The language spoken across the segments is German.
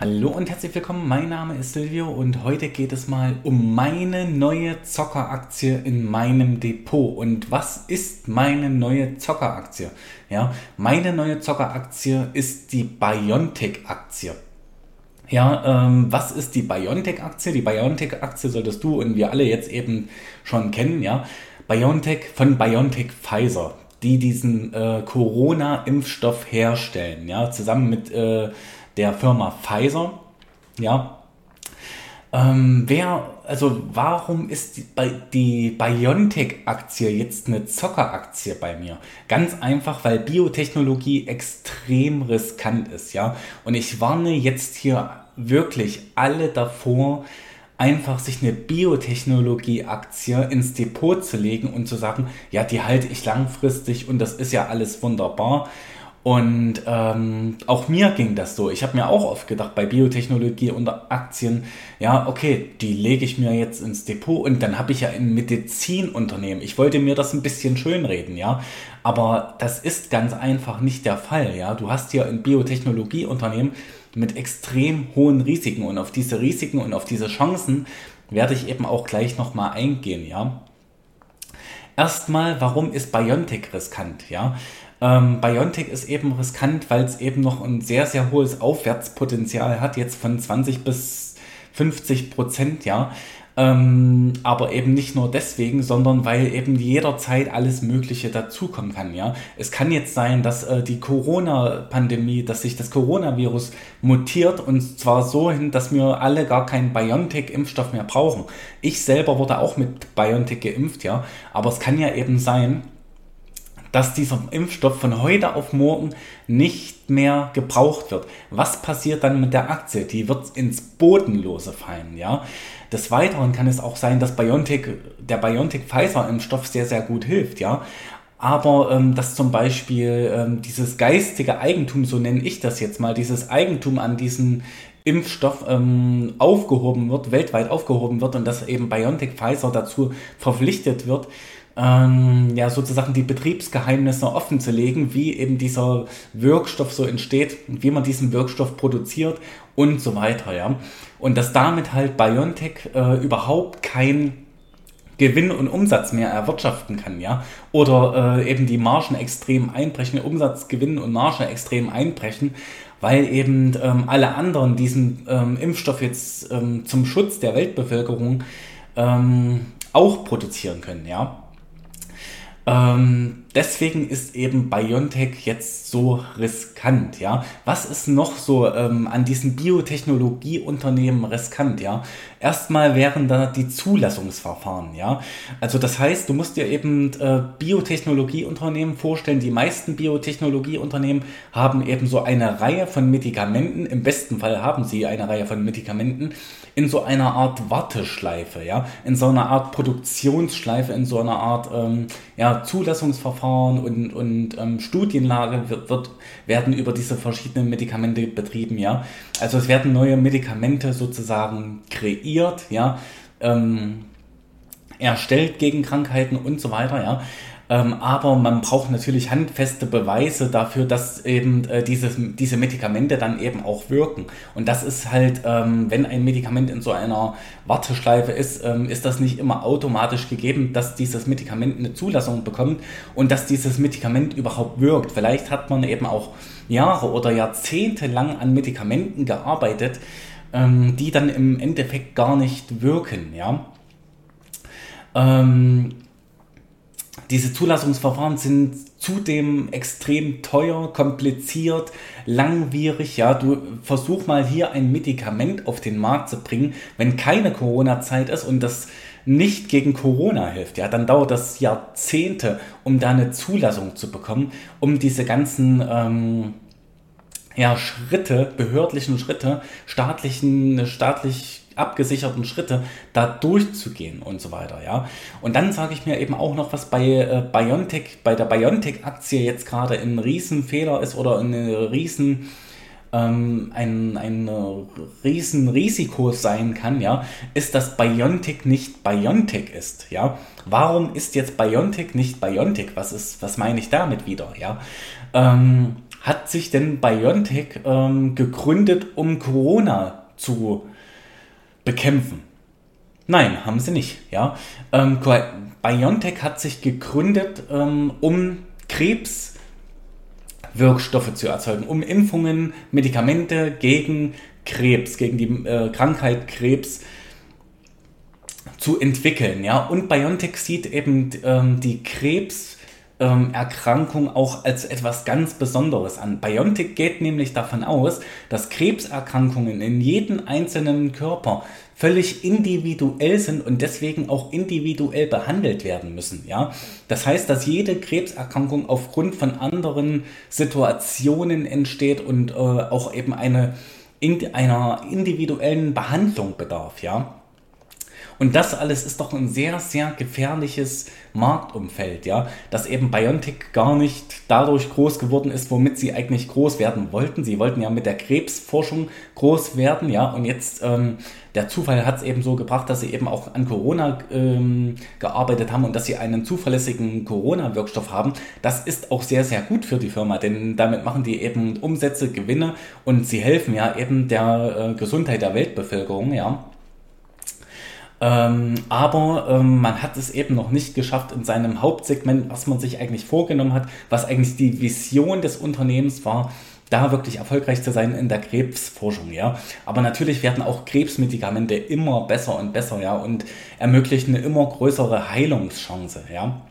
Hallo und herzlich willkommen, mein Name ist Silvio und heute geht es mal um meine neue Zockeraktie in meinem Depot. Und was ist meine neue Zockeraktie? Ja, meine neue Zockeraktie ist die Biontech-Aktie. Ja, ähm, was ist die Biontech-Aktie? Die Biontech-Aktie solltest du und wir alle jetzt eben schon kennen, ja. Biontech von Biontech Pfizer, die diesen äh, Corona-Impfstoff herstellen, ja, zusammen mit äh, der Firma Pfizer. Ja. Ähm, wer, also warum ist die, die BioNTech-Aktie jetzt eine Zockeraktie bei mir? Ganz einfach, weil Biotechnologie extrem riskant ist, ja. Und ich warne jetzt hier wirklich alle davor, einfach sich eine Biotechnologie-Aktie ins Depot zu legen und zu sagen, ja, die halte ich langfristig und das ist ja alles wunderbar. Und ähm, auch mir ging das so. Ich habe mir auch oft gedacht, bei Biotechnologie und Aktien, ja, okay, die lege ich mir jetzt ins Depot und dann habe ich ja ein Medizinunternehmen. Ich wollte mir das ein bisschen schönreden, ja. Aber das ist ganz einfach nicht der Fall, ja. Du hast hier ein Biotechnologieunternehmen mit extrem hohen Risiken und auf diese Risiken und auf diese Chancen werde ich eben auch gleich nochmal eingehen, ja. Erstmal, warum ist Biontech riskant, ja? Ähm, Biontech ist eben riskant, weil es eben noch ein sehr, sehr hohes Aufwärtspotenzial hat, jetzt von 20 bis 50 Prozent, ja. Ähm, aber eben nicht nur deswegen, sondern weil eben jederzeit alles Mögliche dazukommen kann, ja. Es kann jetzt sein, dass äh, die Corona-Pandemie, dass sich das Coronavirus mutiert und zwar so hin, dass wir alle gar keinen BioNTech-Impfstoff mehr brauchen. Ich selber wurde auch mit BioNTech geimpft, ja. Aber es kann ja eben sein, dass dieser Impfstoff von heute auf morgen nicht mehr gebraucht wird. Was passiert dann mit der Aktie? Die wird ins Bodenlose fallen, ja. Des Weiteren kann es auch sein, dass BioNTech, der BioNTech-Pfizer-Impfstoff sehr, sehr gut hilft, ja. Aber ähm, dass zum Beispiel ähm, dieses geistige Eigentum, so nenne ich das jetzt mal, dieses Eigentum an diesen Impfstoff ähm, aufgehoben wird, weltweit aufgehoben wird und dass eben BioNTech Pfizer dazu verpflichtet wird, ähm, ja, sozusagen die Betriebsgeheimnisse offen zu legen, wie eben dieser Wirkstoff so entsteht, wie man diesen Wirkstoff produziert und so weiter, ja. Und dass damit halt BioNTech äh, überhaupt kein Gewinn und Umsatz mehr erwirtschaften kann, ja, oder äh, eben die Margen extrem einbrechen, Umsatz, Gewinn und Marge extrem einbrechen, weil eben ähm, alle anderen diesen ähm, Impfstoff jetzt ähm, zum Schutz der Weltbevölkerung ähm, auch produzieren können, ja. Ähm, deswegen ist eben BioNTech jetzt so riskant, ja. Was ist noch so ähm, an diesen Biotechnologieunternehmen riskant, ja? Erstmal wären da die Zulassungsverfahren, ja. Also das heißt, du musst dir eben äh, Biotechnologieunternehmen vorstellen. Die meisten Biotechnologieunternehmen haben eben so eine Reihe von Medikamenten. Im besten Fall haben sie eine Reihe von Medikamenten in so einer Art Warteschleife, ja, in so einer Art Produktionsschleife, in so einer Art ähm, ja, Zulassungsverfahren und, und ähm, Studienlage wird, wird, werden über diese verschiedenen Medikamente betrieben, ja. Also es werden neue Medikamente sozusagen kreiert, ja, ähm, erstellt gegen Krankheiten und so weiter, ja. Ähm, aber man braucht natürlich handfeste Beweise dafür, dass eben äh, dieses, diese Medikamente dann eben auch wirken. Und das ist halt, ähm, wenn ein Medikament in so einer Warteschleife ist, ähm, ist das nicht immer automatisch gegeben, dass dieses Medikament eine Zulassung bekommt und dass dieses Medikament überhaupt wirkt. Vielleicht hat man eben auch Jahre oder Jahrzehnte lang an Medikamenten gearbeitet, ähm, die dann im Endeffekt gar nicht wirken, ja. Ähm, diese Zulassungsverfahren sind zudem extrem teuer, kompliziert, langwierig. Ja, du versuch mal hier ein Medikament auf den Markt zu bringen, wenn keine Corona-Zeit ist und das nicht gegen Corona hilft, ja, dann dauert das Jahrzehnte, um da eine Zulassung zu bekommen, um diese ganzen ähm, ja, Schritte, behördlichen Schritte, staatlichen, staatlich abgesicherten Schritte da durchzugehen und so weiter, ja. Und dann sage ich mir eben auch noch, was bei äh, BioNTech, bei der BioNTech-Aktie jetzt gerade ein Riesenfehler ist oder eine riesen ähm, ein, ein riesen Risiko sein kann, ja, ist, dass BioNTech nicht BioNTech ist, ja. Warum ist jetzt BioNTech nicht BioNTech? Was ist, was meine ich damit wieder, ja? Ähm, hat sich denn BioNTech ähm, gegründet, um Corona zu bekämpfen? Nein, haben sie nicht. Ja? Ähm, BioNTech hat sich gegründet, ähm, um Krebswirkstoffe zu erzeugen, um Impfungen, Medikamente gegen Krebs, gegen die äh, Krankheit Krebs zu entwickeln. Ja? Und BioNTech sieht eben ähm, die Krebserkrankung ähm, auch als etwas ganz Besonderes an. BioNTech geht nämlich davon aus, dass Krebserkrankungen in jedem einzelnen Körper völlig individuell sind und deswegen auch individuell behandelt werden müssen. Ja? Das heißt, dass jede Krebserkrankung aufgrund von anderen Situationen entsteht und äh, auch eben eine in einer individuellen Behandlung bedarf, ja. Und das alles ist doch ein sehr, sehr gefährliches Marktumfeld, ja, dass eben Biontech gar nicht dadurch groß geworden ist, womit sie eigentlich groß werden wollten. Sie wollten ja mit der Krebsforschung groß werden, ja, und jetzt ähm, der Zufall hat es eben so gebracht, dass sie eben auch an Corona ähm, gearbeitet haben und dass sie einen zuverlässigen Corona-Wirkstoff haben. Das ist auch sehr, sehr gut für die Firma, denn damit machen die eben Umsätze, Gewinne und sie helfen ja eben der äh, Gesundheit der Weltbevölkerung, ja. Ähm, aber ähm, man hat es eben noch nicht geschafft in seinem Hauptsegment, was man sich eigentlich vorgenommen hat, was eigentlich die Vision des Unternehmens war, da wirklich erfolgreich zu sein in der Krebsforschung, ja. Aber natürlich werden auch Krebsmedikamente immer besser und besser, ja, und ermöglichen eine immer größere Heilungschance, ja.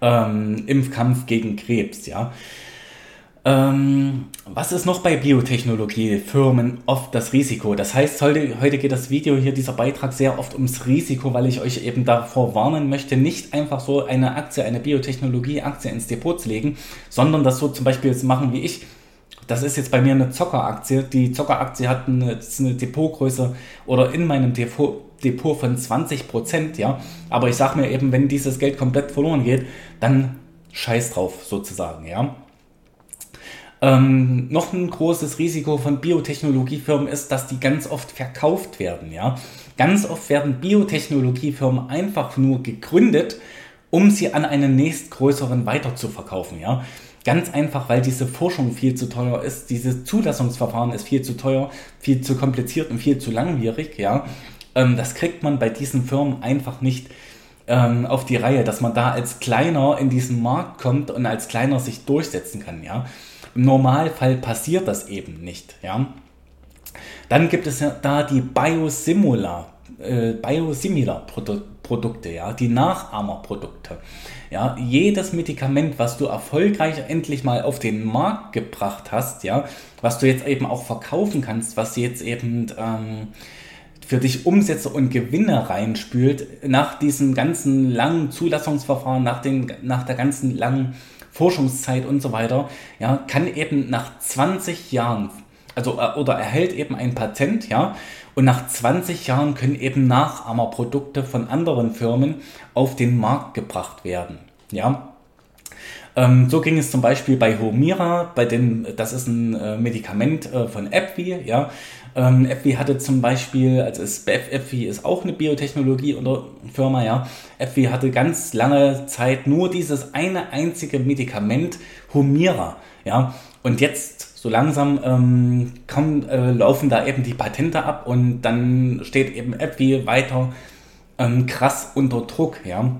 Ähm, Im Kampf gegen Krebs, ja. Ähm, was ist noch bei Biotechnologiefirmen oft das Risiko? Das heißt, heute, heute geht das Video hier, dieser Beitrag sehr oft ums Risiko, weil ich euch eben davor warnen möchte, nicht einfach so eine Aktie, eine Biotechnologie-Aktie ins Depot zu legen, sondern das so zum Beispiel zu machen wie ich. Das ist jetzt bei mir eine Zockeraktie. Die Zockeraktie hat eine, eine Depotgröße oder in meinem Depot, Depot von 20%, ja. Aber ich sage mir eben, wenn dieses Geld komplett verloren geht, dann scheiß drauf sozusagen, ja. Ähm, noch ein großes Risiko von Biotechnologiefirmen ist, dass die ganz oft verkauft werden. Ja? Ganz oft werden Biotechnologiefirmen einfach nur gegründet, um sie an einen nächstgrößeren weiter zu verkaufen. Ja? Ganz einfach, weil diese Forschung viel zu teuer ist, dieses Zulassungsverfahren ist viel zu teuer, viel zu kompliziert und viel zu langwierig. Ja? Ähm, das kriegt man bei diesen Firmen einfach nicht ähm, auf die Reihe, dass man da als Kleiner in diesen Markt kommt und als Kleiner sich durchsetzen kann. Ja? Im Normalfall passiert das eben nicht. Ja? Dann gibt es ja da die Biosimilar, äh, Biosimilar Produkte, ja, die Nachahmerprodukte. Ja, jedes Medikament, was du erfolgreich endlich mal auf den Markt gebracht hast, ja, was du jetzt eben auch verkaufen kannst, was jetzt eben ähm, für dich Umsätze und Gewinne reinspült, nach diesem ganzen langen Zulassungsverfahren, nach, den, nach der ganzen langen Forschungszeit und so weiter, ja, kann eben nach 20 Jahren, also äh, oder erhält eben ein Patent, ja, und nach 20 Jahren können eben Nachahmerprodukte von anderen Firmen auf den Markt gebracht werden, ja. Ähm, so ging es zum Beispiel bei Homira, bei den, das ist ein äh, Medikament äh, von AbbVie, ja. Ähm, AbbVie hatte zum Beispiel, also ist, AbbVie ist auch eine Biotechnologie-Firma, ja. AbbVie hatte ganz lange Zeit nur dieses eine einzige Medikament, Humira, ja. Und jetzt so langsam ähm, kommen, äh, laufen da eben die Patente ab und dann steht eben AbbVie weiter ähm, krass unter Druck, ja.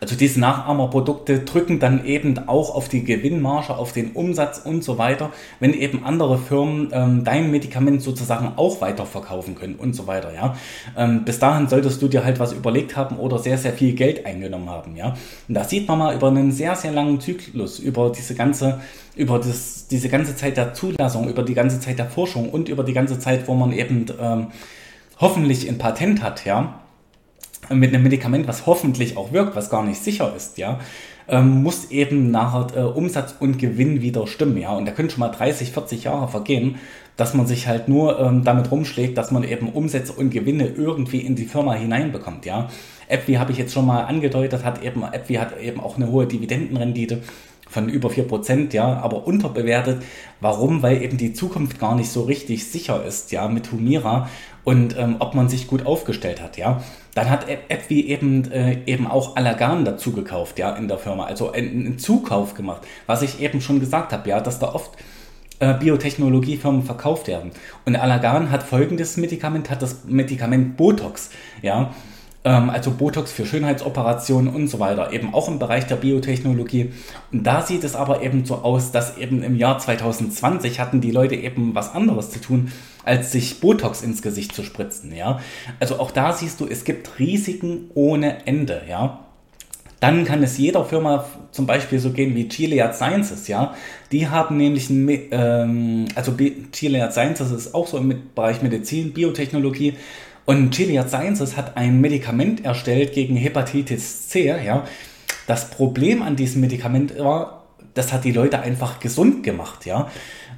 Also diese Nachahmerprodukte drücken dann eben auch auf die Gewinnmarge, auf den Umsatz und so weiter, wenn eben andere Firmen ähm, dein Medikament sozusagen auch weiterverkaufen können und so weiter, ja. Ähm, bis dahin solltest du dir halt was überlegt haben oder sehr, sehr viel Geld eingenommen haben, ja. Und da sieht man mal über einen sehr, sehr langen Zyklus, über diese ganze, über das, diese ganze Zeit der Zulassung, über die ganze Zeit der Forschung und über die ganze Zeit, wo man eben ähm, hoffentlich ein Patent hat, ja mit einem Medikament, was hoffentlich auch wirkt, was gar nicht sicher ist, ja, ähm, muss eben nachher äh, Umsatz und Gewinn wieder stimmen, ja. Und da können schon mal 30, 40 Jahre vergehen, dass man sich halt nur ähm, damit rumschlägt, dass man eben Umsätze und Gewinne irgendwie in die Firma hineinbekommt, ja. AppWi habe ich jetzt schon mal angedeutet, hat eben, AppWi hat eben auch eine hohe Dividendenrendite von über 4%, ja, aber unterbewertet. Warum? Weil eben die Zukunft gar nicht so richtig sicher ist, ja, mit Humira und ähm, ob man sich gut aufgestellt hat, ja. Dann hat AppWi eben, äh, eben auch Allergan dazu gekauft, ja, in der Firma, also einen, einen Zukauf gemacht, was ich eben schon gesagt habe, ja, dass da oft äh, Biotechnologiefirmen verkauft werden. Und Allergan hat folgendes Medikament, hat das Medikament Botox, ja, also Botox für Schönheitsoperationen und so weiter, eben auch im Bereich der Biotechnologie. Und da sieht es aber eben so aus, dass eben im Jahr 2020 hatten die Leute eben was anderes zu tun, als sich Botox ins Gesicht zu spritzen, ja. Also auch da siehst du, es gibt Risiken ohne Ende, ja. Dann kann es jeder Firma zum Beispiel so gehen wie Gilead Sciences, ja. Die haben nämlich ähm, also Gilead Sciences ist auch so im Bereich Medizin, Biotechnologie. Und Gilead Sciences hat ein Medikament erstellt gegen Hepatitis C, ja. Das Problem an diesem Medikament war, das hat die Leute einfach gesund gemacht, ja.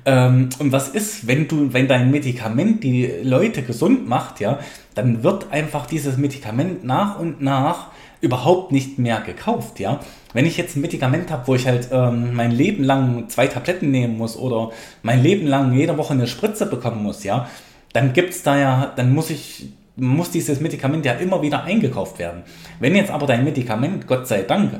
Ähm, und was ist, wenn du, wenn dein Medikament die Leute gesund macht, ja, dann wird einfach dieses Medikament nach und nach überhaupt nicht mehr gekauft, ja. Wenn ich jetzt ein Medikament habe, wo ich halt ähm, mein Leben lang zwei Tabletten nehmen muss oder mein Leben lang jede Woche eine Spritze bekommen muss, ja, dann gibt's da ja, dann muss ich, muss dieses Medikament ja immer wieder eingekauft werden. Wenn jetzt aber dein Medikament, Gott sei Dank,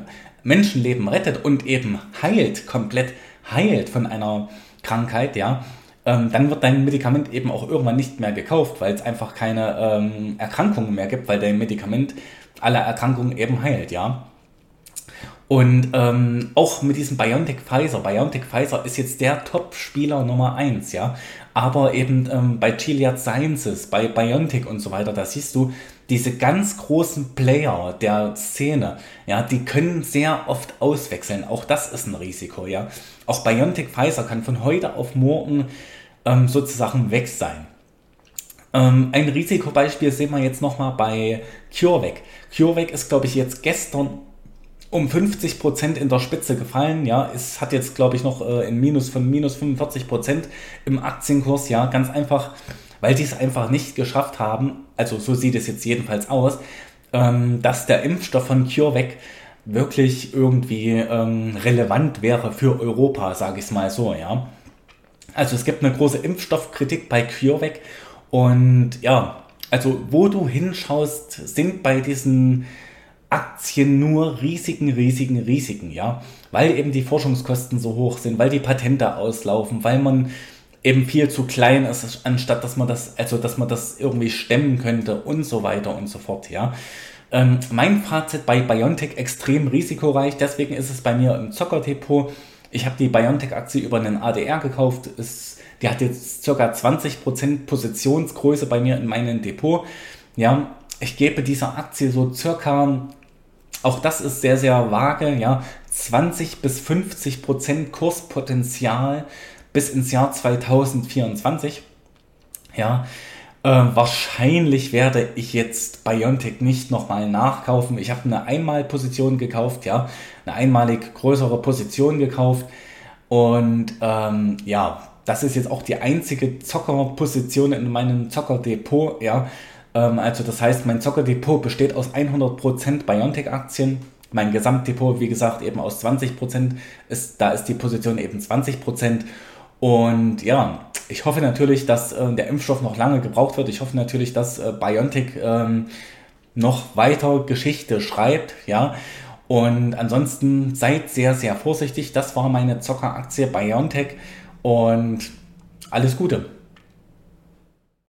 Menschenleben rettet und eben heilt, komplett heilt von einer Krankheit, ja, ähm, dann wird dein Medikament eben auch irgendwann nicht mehr gekauft, weil es einfach keine ähm, Erkrankungen mehr gibt, weil dein Medikament alle Erkrankungen eben heilt, ja. Und ähm, auch mit diesem BioNTech Pfizer. BioNTech Pfizer ist jetzt der Top-Spieler Nummer 1, ja. Aber eben ähm, bei Gilead Sciences, bei BioNTech und so weiter, da siehst du, diese ganz großen Player der Szene, ja, die können sehr oft auswechseln. Auch das ist ein Risiko, ja. Auch BioNTech Pfizer kann von heute auf morgen ähm, sozusagen weg sein. Ähm, ein Risikobeispiel sehen wir jetzt nochmal bei CureVac. CureVac ist, glaube ich, jetzt gestern um 50% in der Spitze gefallen. Ja, es hat jetzt, glaube ich, noch äh, Minus von minus 45% im Aktienkurs. Ja, ganz einfach, weil die es einfach nicht geschafft haben, also so sieht es jetzt jedenfalls aus, ähm, dass der Impfstoff von CureVac wirklich irgendwie ähm, relevant wäre für Europa, sage ich es mal so, ja. Also es gibt eine große Impfstoffkritik bei CureVac und ja, also wo du hinschaust, sind bei diesen Aktien nur Risiken, Risiken, Risiken, ja. Weil eben die Forschungskosten so hoch sind, weil die Patente auslaufen, weil man eben viel zu klein ist, anstatt dass man das, also dass man das irgendwie stemmen könnte und so weiter und so fort, ja. Ähm, mein Fazit bei Biontech extrem risikoreich, deswegen ist es bei mir im Zockerdepot. Ich habe die Biontech-Aktie über einen ADR gekauft, ist, die hat jetzt ca. 20% Positionsgröße bei mir in meinem Depot. Ja, ich gebe dieser Aktie so circa auch das ist sehr, sehr vage, ja, 20 bis 50 Prozent Kurspotenzial bis ins Jahr 2024. Ja, äh, wahrscheinlich werde ich jetzt Biontech nicht nochmal nachkaufen. Ich habe eine Einmalposition gekauft, ja, eine einmalig größere Position gekauft. Und ähm, ja, das ist jetzt auch die einzige Zockerposition in meinem Zockerdepot, ja. Ähm, also das heißt, mein Zockerdepot besteht aus 100% Biontech-Aktien. Mein Gesamtdepot, wie gesagt, eben aus 20%. Ist, da ist die Position eben 20%. Und ja, ich hoffe natürlich, dass äh, der Impfstoff noch lange gebraucht wird. Ich hoffe natürlich, dass äh, BioNTech ähm, noch weiter Geschichte schreibt, ja. Und ansonsten seid sehr, sehr vorsichtig. Das war meine Zockeraktie BioNTech und alles Gute.